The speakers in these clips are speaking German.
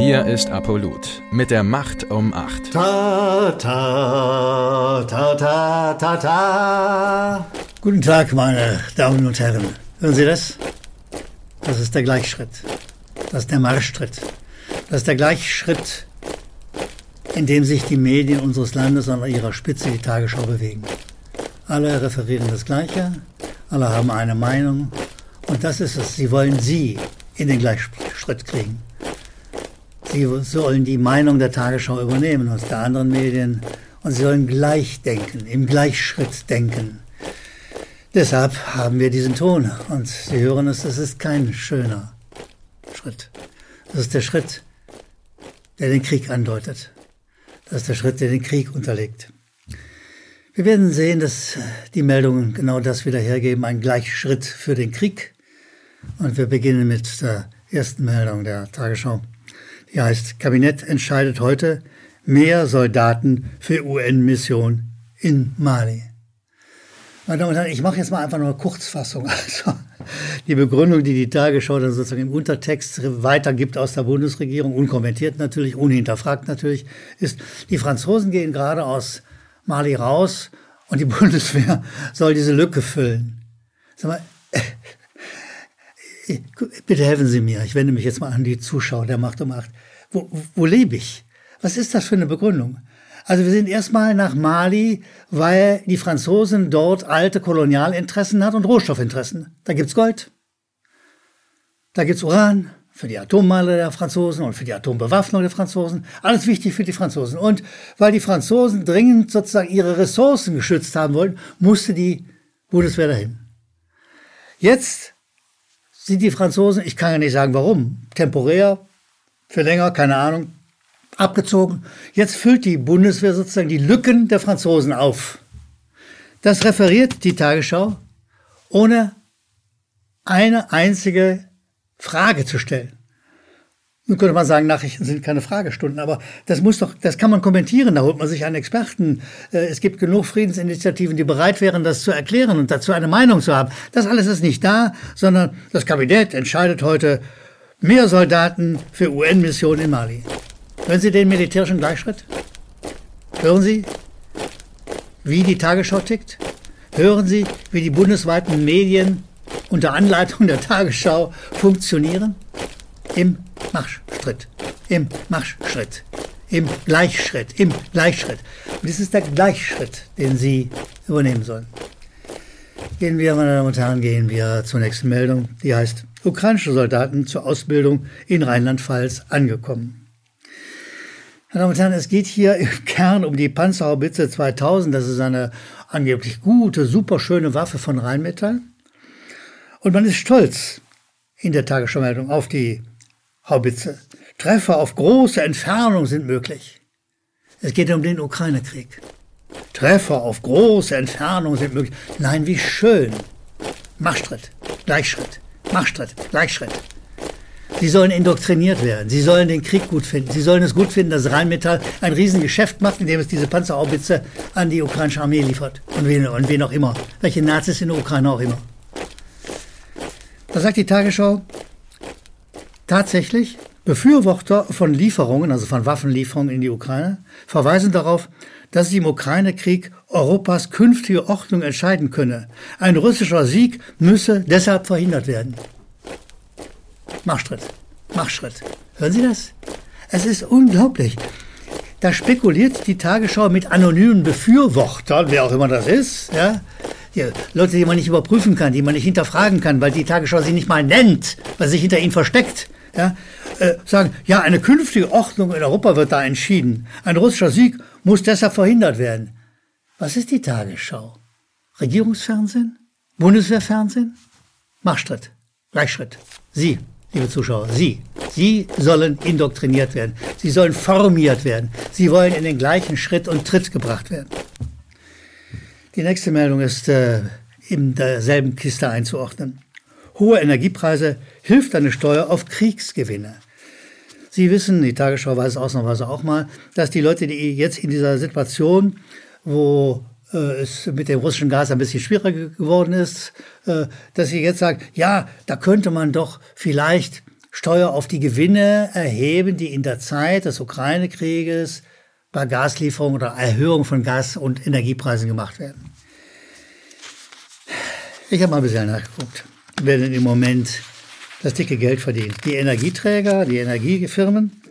Hier ist Apollut mit der Macht um 8. Ta, ta, ta, ta, ta, ta. Guten Tag, meine Damen und Herren. Hören Sie das? Das ist der Gleichschritt. Das ist der Marschschritt. Das ist der Gleichschritt, in dem sich die Medien unseres Landes an ihrer Spitze die Tagesschau bewegen. Alle referieren das Gleiche, alle haben eine Meinung und das ist es. Sie wollen Sie in den Gleichschritt kriegen. Sie sollen die Meinung der Tagesschau übernehmen aus der anderen Medien und sie sollen gleich denken, im Gleichschritt denken. Deshalb haben wir diesen Ton und Sie hören es, das ist kein schöner Schritt. Das ist der Schritt, der den Krieg andeutet. Das ist der Schritt, der den Krieg unterlegt. Wir werden sehen, dass die Meldungen genau das wieder hergeben, ein Gleichschritt für den Krieg. Und wir beginnen mit der ersten Meldung der Tagesschau. Die heißt, Kabinett entscheidet heute mehr Soldaten für UN-Mission in Mali. Meine Damen und Herren, ich mache jetzt mal einfach nur eine Kurzfassung. Also die Begründung, die die Tagesschau dann sozusagen im Untertext weitergibt aus der Bundesregierung, unkommentiert natürlich, unhinterfragt natürlich, ist, die Franzosen gehen gerade aus Mali raus und die Bundeswehr soll diese Lücke füllen. Sag mal, bitte helfen Sie mir. Ich wende mich jetzt mal an die Zuschauer der Macht um Macht. Wo, wo lebe ich? Was ist das für eine Begründung? Also wir sind erstmal nach Mali, weil die Franzosen dort alte Kolonialinteressen hat und Rohstoffinteressen. Da gibt's Gold, da gibt's Uran für die Atommale der Franzosen und für die Atombewaffnung der Franzosen. Alles wichtig für die Franzosen. Und weil die Franzosen dringend sozusagen ihre Ressourcen geschützt haben wollten, musste die Bundeswehr dahin. Jetzt sind die Franzosen, ich kann ja nicht sagen warum, temporär, für länger, keine Ahnung, abgezogen. Jetzt füllt die Bundeswehr sozusagen die Lücken der Franzosen auf. Das referiert die Tagesschau, ohne eine einzige Frage zu stellen. Nun könnte man sagen, Nachrichten sind keine Fragestunden, aber das muss doch, das kann man kommentieren, da holt man sich einen Experten. Äh, es gibt genug Friedensinitiativen, die bereit wären, das zu erklären und dazu eine Meinung zu haben. Das alles ist nicht da, sondern das Kabinett entscheidet heute mehr Soldaten für UN-Missionen in Mali. Hören Sie den militärischen Gleichschritt? Hören Sie, wie die Tagesschau tickt? Hören Sie, wie die bundesweiten Medien unter Anleitung der Tagesschau funktionieren? Im Marschschritt, im Marschschritt, im Gleichschritt, im Gleichschritt. Und das ist der Gleichschritt, den Sie übernehmen sollen. Gehen wir, meine Damen und Herren, gehen wir zur nächsten Meldung. Die heißt, ukrainische Soldaten zur Ausbildung in Rheinland-Pfalz angekommen. Meine Damen und Herren, es geht hier im Kern um die Panzerhaubitze 2000. Das ist eine angeblich gute, superschöne Waffe von Rheinmetall. Und man ist stolz in der Tagesschau-Meldung auf die Haubitze. Treffer auf große Entfernung sind möglich. Es geht um den Ukraine-Krieg. Treffer auf große Entfernung sind möglich. Nein, wie schön. Machschritt, Gleichschritt, Machschritt, Gleichschritt. Sie sollen indoktriniert werden. Sie sollen den Krieg gut finden. Sie sollen es gut finden, dass Rheinmetall ein Riesengeschäft macht, indem es diese Panzerhaubitze an die ukrainische Armee liefert. Und wen, und wen auch immer. Welche Nazis in der Ukraine auch immer. Da sagt die Tagesschau, tatsächlich, Befürworter von Lieferungen, also von Waffenlieferungen in die Ukraine, verweisen darauf, dass sich im Ukraine-Krieg Europas künftige Ordnung entscheiden könne. Ein russischer Sieg müsse deshalb verhindert werden. Machschritt, Machschritt. Hören Sie das? Es ist unglaublich. Da spekuliert die Tagesschau mit anonymen Befürwortern, wer auch immer das ist, ja, die Leute, die man nicht überprüfen kann, die man nicht hinterfragen kann, weil die Tagesschau sie nicht mal nennt, weil sie sich hinter ihnen versteckt, ja, äh, sagen, ja, eine künftige Ordnung in Europa wird da entschieden. Ein russischer Sieg muss deshalb verhindert werden. Was ist die Tagesschau? Regierungsfernsehen? Bundeswehrfernsehen? Machstritt. Gleichschritt. Sie, liebe Zuschauer, Sie. Sie sollen indoktriniert werden. Sie sollen formiert werden. Sie wollen in den gleichen Schritt und Tritt gebracht werden. Die nächste Meldung ist äh, in derselben Kiste einzuordnen. Hohe Energiepreise hilft eine Steuer auf Kriegsgewinne. Sie wissen, die Tagesschau weiß es ausnahmsweise auch mal, dass die Leute, die jetzt in dieser Situation, wo äh, es mit dem russischen Gas ein bisschen schwieriger geworden ist, äh, dass sie jetzt sagen, ja, da könnte man doch vielleicht Steuer auf die Gewinne erheben, die in der Zeit des Ukraine-Krieges bei Gaslieferungen oder Erhöhung von Gas- und Energiepreisen gemacht werden. Ich habe mal ein bisschen nachgeguckt, wer denn im Moment das dicke Geld verdient. Die Energieträger, die Energiefirmen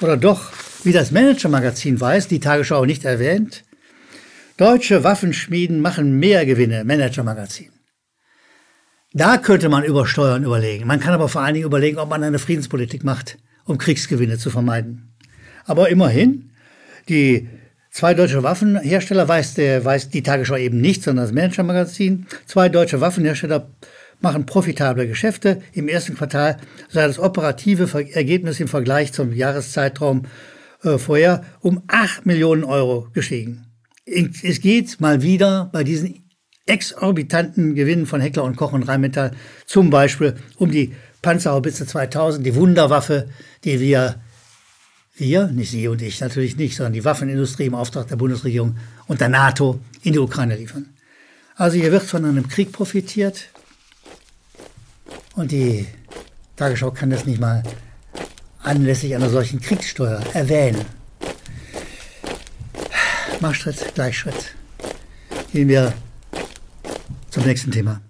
oder doch, wie das Manager-Magazin weiß, die Tagesschau nicht erwähnt, deutsche Waffenschmieden machen mehr Gewinne, Manager-Magazin. Da könnte man über Steuern überlegen. Man kann aber vor allen Dingen überlegen, ob man eine Friedenspolitik macht, um Kriegsgewinne zu vermeiden. Aber immerhin, die zwei deutsche Waffenhersteller weiß, der, weiß die Tagesschau eben nicht, sondern das Manager-Magazin. Zwei deutsche Waffenhersteller machen profitable Geschäfte. Im ersten Quartal sei das operative Ergebnis im Vergleich zum Jahreszeitraum äh, vorher um 8 Millionen Euro gestiegen. Es geht mal wieder bei diesen exorbitanten Gewinnen von Heckler und Koch und Rheinmetall, zum Beispiel um die Panzerhaubitze 2000, die Wunderwaffe, die wir, wir, nicht Sie und ich natürlich nicht, sondern die Waffenindustrie im Auftrag der Bundesregierung und der NATO in die Ukraine liefern. Also hier wird von einem Krieg profitiert und die Tagesschau kann das nicht mal anlässlich einer solchen Kriegssteuer erwähnen. Marschschritt, Gleichschritt. Gehen wir zum nächsten Thema.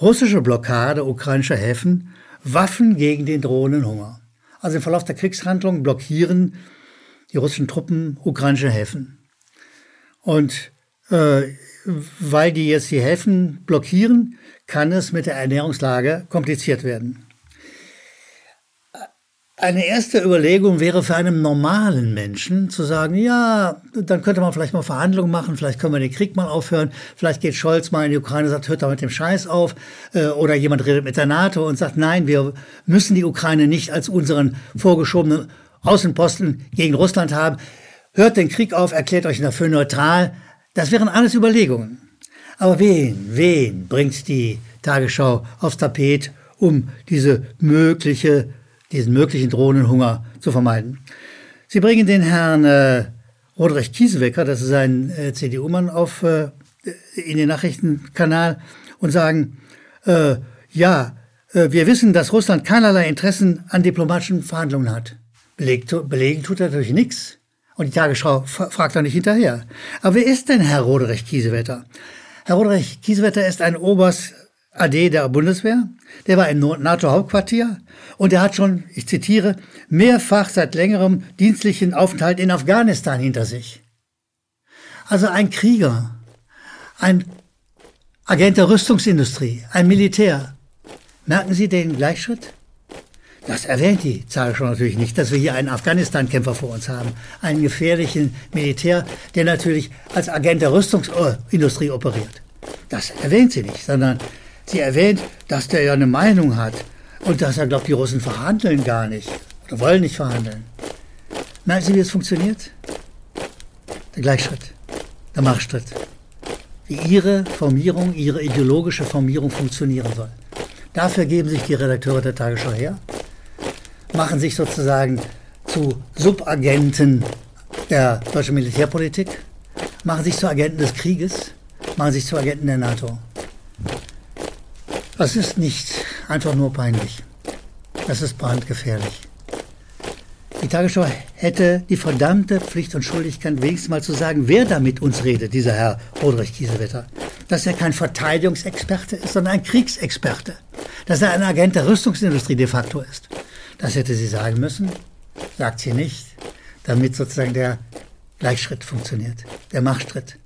Russische Blockade ukrainischer Häfen, Waffen gegen den drohenden Hunger. Also im Verlauf der Kriegshandlungen blockieren die russischen Truppen ukrainische Häfen. Und äh, weil die jetzt die Häfen blockieren, kann es mit der Ernährungslage kompliziert werden. Eine erste Überlegung wäre für einen normalen Menschen zu sagen, ja, dann könnte man vielleicht mal Verhandlungen machen, vielleicht können wir den Krieg mal aufhören, vielleicht geht Scholz mal in die Ukraine und sagt, hört da mit dem Scheiß auf, äh, oder jemand redet mit der NATO und sagt, nein, wir müssen die Ukraine nicht als unseren vorgeschobenen Außenposten gegen Russland haben, hört den Krieg auf, erklärt euch dafür neutral. Das wären alles Überlegungen. Aber wen, wen bringt die Tagesschau aufs Tapet, um diese mögliche diesen möglichen drohenden Hunger zu vermeiden. Sie bringen den Herrn äh, Roderick Kiesewecker, das ist ein äh, CDU-Mann, äh, in den Nachrichtenkanal und sagen, äh, ja, äh, wir wissen, dass Russland keinerlei Interessen an diplomatischen Verhandlungen hat. Belegt, belegen tut er natürlich nichts. Und die Tagesschau fragt da nicht hinterher. Aber wer ist denn Herr Roderich Kiesewetter? Herr Roderich Kiesewetter ist ein Oberst AD der Bundeswehr. Der war im NATO-Hauptquartier und er hat schon, ich zitiere, mehrfach seit längerem dienstlichen Aufenthalt in Afghanistan hinter sich. Also ein Krieger, ein Agent der Rüstungsindustrie, ein Militär. Merken Sie den Gleichschritt? Das erwähnt die Zahl natürlich nicht, dass wir hier einen Afghanistan-Kämpfer vor uns haben. Einen gefährlichen Militär, der natürlich als Agent der Rüstungsindustrie operiert. Das erwähnt sie nicht, sondern Sie erwähnt, dass der ja eine Meinung hat und dass er glaubt, die Russen verhandeln gar nicht oder wollen nicht verhandeln. Merken Sie, wie es funktioniert? Der Gleichschritt, der Marschschritt. Wie Ihre Formierung, Ihre ideologische Formierung funktionieren soll. Dafür geben sich die Redakteure der Tagesschau her, machen sich sozusagen zu Subagenten der deutschen Militärpolitik, machen sich zu Agenten des Krieges, machen sich zu Agenten der NATO. Das ist nicht einfach nur peinlich. Das ist brandgefährlich. Die Tagesschau hätte die verdammte Pflicht und Schuldigkeit, wenigstens mal zu sagen, wer da mit uns redet, dieser Herr Rodrich Kiesewetter. Dass er kein Verteidigungsexperte ist, sondern ein Kriegsexperte. Dass er ein Agent der Rüstungsindustrie de facto ist. Das hätte sie sagen müssen, sagt sie nicht, damit sozusagen der Gleichschritt funktioniert, der Machtschritt.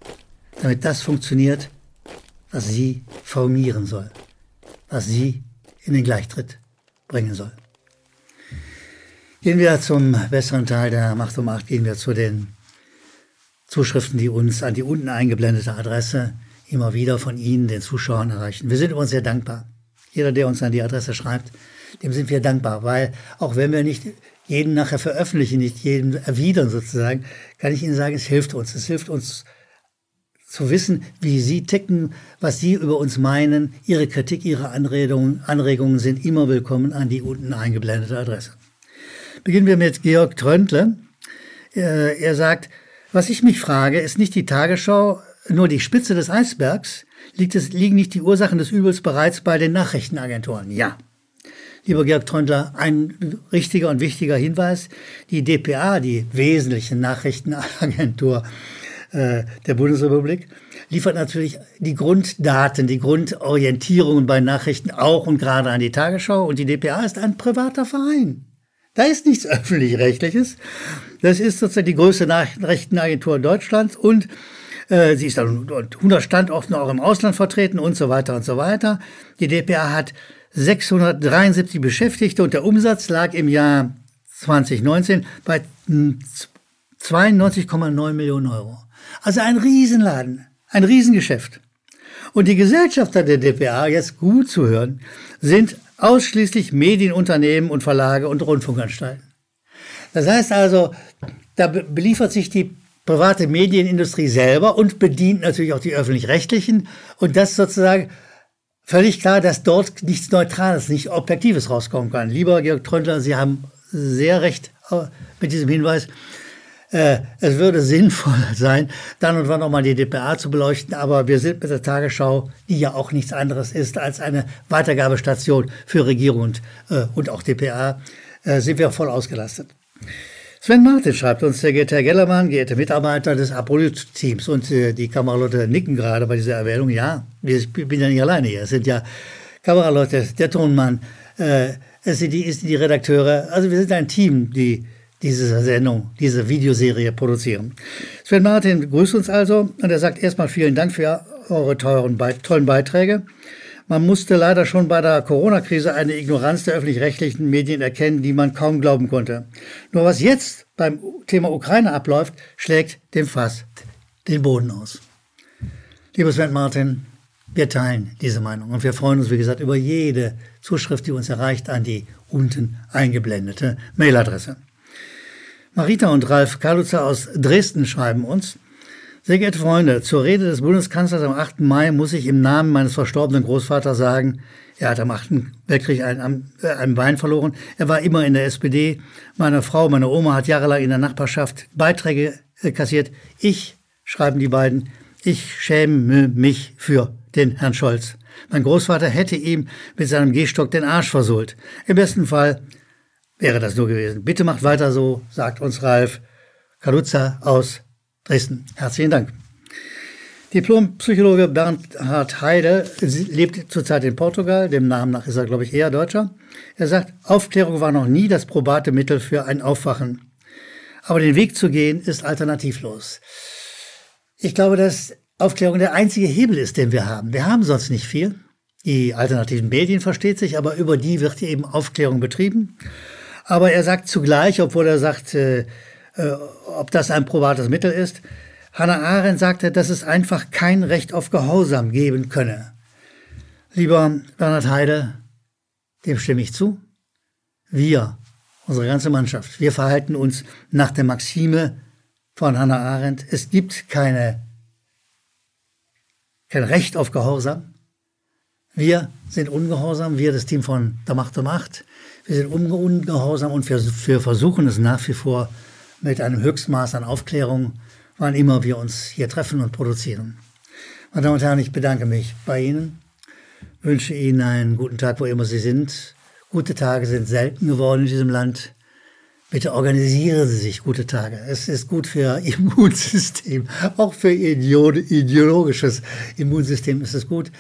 Damit das funktioniert, was sie formieren soll was sie in den Gleichtritt bringen soll. Gehen wir zum besseren Teil der Macht um Macht, gehen wir zu den Zuschriften, die uns an die unten eingeblendete Adresse immer wieder von Ihnen, den Zuschauern, erreichen. Wir sind uns sehr dankbar. Jeder, der uns an die Adresse schreibt, dem sind wir dankbar, weil auch wenn wir nicht jeden nachher veröffentlichen, nicht jeden erwidern sozusagen, kann ich Ihnen sagen, es hilft uns. Es hilft uns zu wissen, wie Sie ticken, was Sie über uns meinen. Ihre Kritik, Ihre Anregungen, Anregungen sind immer willkommen an die unten eingeblendete Adresse. Beginnen wir mit Georg Tröntle. Äh, er sagt, was ich mich frage, ist nicht die Tagesschau nur die Spitze des Eisbergs? Liegt es, liegen nicht die Ursachen des Übels bereits bei den Nachrichtenagenturen? Ja. Lieber Georg Trondler, ein richtiger und wichtiger Hinweis. Die DPA, die wesentliche Nachrichtenagentur äh, der Bundesrepublik, liefert natürlich die Grunddaten, die Grundorientierungen bei Nachrichten auch und gerade an die Tagesschau. Und die DPA ist ein privater Verein. Da ist nichts öffentlich-rechtliches. Das ist sozusagen die größte Nachrichtenagentur Deutschlands und äh, sie ist dann 100 Standorten auch im Ausland vertreten und so weiter und so weiter. Die DPA hat 673 Beschäftigte und der Umsatz lag im Jahr 2019 bei 92,9 Millionen Euro. Also ein Riesenladen, ein Riesengeschäft. Und die Gesellschafter der DPA, jetzt gut zu hören, sind ausschließlich Medienunternehmen und Verlage und Rundfunkanstalten. Das heißt also, da beliefert sich die private Medienindustrie selber und bedient natürlich auch die öffentlich-rechtlichen. Und das sozusagen völlig klar, dass dort nichts Neutrales, nichts Objektives rauskommen kann. Lieber Georg Tröndler, Sie haben sehr recht äh, mit diesem Hinweis. Äh, es würde sinnvoll sein, dann und wann nochmal die DPA zu beleuchten, aber wir sind mit der Tagesschau, die ja auch nichts anderes ist als eine Weitergabestation für Regierung und, äh, und auch DPA, äh, sind wir voll ausgelastet. Sven Martin schreibt uns, sehr geehrter Herr Gellermann, geehrte Mitarbeiter des Apolyt-Teams und äh, die Kameraleute nicken gerade bei dieser Erwähnung. Ja, ich bin ja nicht alleine hier. Es sind ja Kameraleute, der Tonmann, äh, es sind die, ist die Redakteure. Also wir sind ein Team, die diese Sendung, diese Videoserie produzieren. Sven Martin grüßt uns also und er sagt erstmal vielen Dank für eure teuren, tollen Beiträge. Man musste leider schon bei der Corona-Krise eine Ignoranz der öffentlich-rechtlichen Medien erkennen, die man kaum glauben konnte. Nur was jetzt beim Thema Ukraine abläuft, schlägt dem Fass den Boden aus. Lieber Sven Martin, wir teilen diese Meinung und wir freuen uns, wie gesagt, über jede Zuschrift, die uns erreicht, an die unten eingeblendete Mailadresse. Marita und Ralf Kaluzer aus Dresden schreiben uns, sehr geehrte Freunde, zur Rede des Bundeskanzlers am 8. Mai muss ich im Namen meines verstorbenen Großvaters sagen, er hat am 8. Weltkrieg einen, äh, einen Bein verloren. Er war immer in der SPD. Meine Frau, meine Oma hat jahrelang in der Nachbarschaft Beiträge äh, kassiert. Ich, schreiben die beiden, ich schäme mich für den Herrn Scholz. Mein Großvater hätte ihm mit seinem Gehstock den Arsch versohlt. Im besten Fall wäre das nur gewesen. Bitte macht weiter so, sagt uns Ralf Kaluza aus Dresden. Herzlichen Dank. Diplompsychologe Bernhard Heide lebt zurzeit in Portugal. Dem Namen nach ist er, glaube ich, eher Deutscher. Er sagt, Aufklärung war noch nie das probate Mittel für ein Aufwachen. Aber den Weg zu gehen ist alternativlos. Ich glaube, dass Aufklärung der einzige Hebel ist, den wir haben. Wir haben sonst nicht viel. Die alternativen Medien versteht sich, aber über die wird eben Aufklärung betrieben. Aber er sagt zugleich, obwohl er sagt, äh, ob das ein probates Mittel ist. Hannah Arendt sagte, dass es einfach kein Recht auf Gehorsam geben könne. Lieber Bernhard Heide, dem stimme ich zu. Wir, unsere ganze Mannschaft, wir verhalten uns nach der Maxime von Hannah Arendt. Es gibt keine, kein Recht auf Gehorsam. Wir sind ungehorsam, wir, das Team von der Macht um Macht. Wir sind ungehorsam und wir, wir versuchen es nach wie vor mit einem Höchstmaß an Aufklärung, wann immer wir uns hier treffen und produzieren. Meine Damen und Herren, ich bedanke mich bei Ihnen, wünsche Ihnen einen guten Tag, wo immer Sie sind. Gute Tage sind selten geworden in diesem Land. Bitte organisieren Sie sich gute Tage. Es ist gut für Ihr Immunsystem, auch für Ihr ideologisches Immunsystem ist es gut.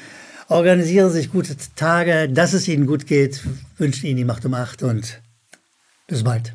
Organisieren Sie sich gute Tage, dass es Ihnen gut geht. Wünsche Ihnen die Macht um Acht und bis bald.